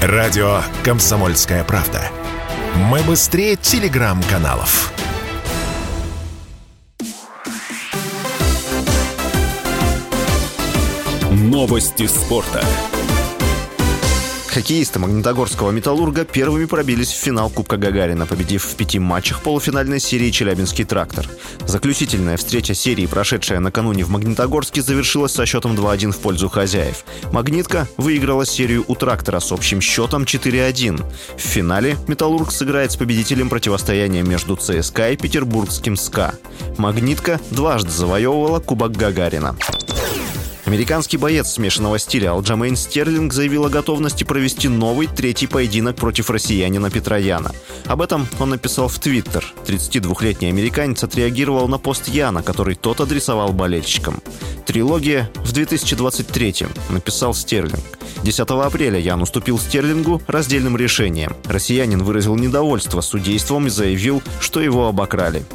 Радио «Комсомольская правда». Мы быстрее телеграм-каналов. Новости спорта. Хоккеисты Магнитогорского «Металлурга» первыми пробились в финал Кубка Гагарина, победив в пяти матчах полуфинальной серии «Челябинский трактор». Заключительная встреча серии, прошедшая накануне в Магнитогорске, завершилась со счетом 2-1 в пользу хозяев. «Магнитка» выиграла серию у «Трактора» с общим счетом 4-1. В финале «Металлург» сыграет с победителем противостояния между ЦСКА и петербургским «СКА». «Магнитка» дважды завоевывала Кубок Гагарина. Американский боец смешанного стиля Алджамейн Стерлинг заявил о готовности провести новый третий поединок против россиянина Петра Яна. Об этом он написал в Твиттер. 32-летний американец отреагировал на пост Яна, который тот адресовал болельщикам. «Трилогия в 2023-м», написал Стерлинг. 10 апреля Ян уступил Стерлингу раздельным решением. Россиянин выразил недовольство судейством и заявил, что его обокрали.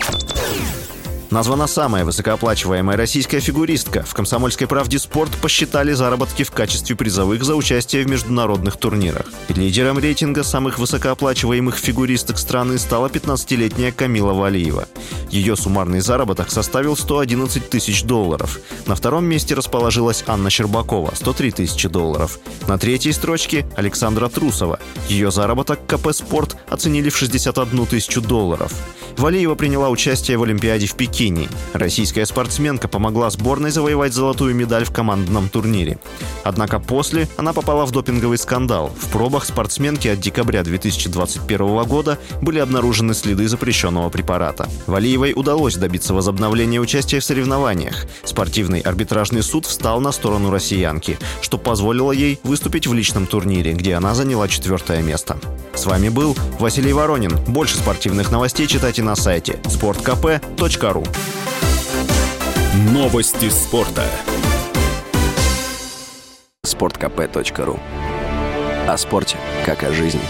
Названа самая высокооплачиваемая российская фигуристка. В «Комсомольской правде» спорт посчитали заработки в качестве призовых за участие в международных турнирах. Лидером рейтинга самых высокооплачиваемых фигуристок страны стала 15-летняя Камила Валиева. Ее суммарный заработок составил 111 тысяч долларов. На втором месте расположилась Анна Щербакова – 103 тысячи долларов. На третьей строчке – Александра Трусова. Ее заработок КП «Спорт» оценили в 61 тысячу долларов. Валиева приняла участие в Олимпиаде в Пекине. Российская спортсменка помогла сборной завоевать золотую медаль в командном турнире. Однако после она попала в допинговый скандал. В пробах спортсменки от декабря 2021 года были обнаружены следы запрещенного препарата. Валиевой удалось добиться возобновления участия в соревнованиях. Спортивный арбитражный суд встал на сторону россиянки, что позволило ей выступить в личном турнире, где она заняла четвертое место. С вами был Василий Воронин. Больше спортивных новостей читайте на сайте sportkp.ru Новости спорта. sportkp.ru О спорте, как о жизни.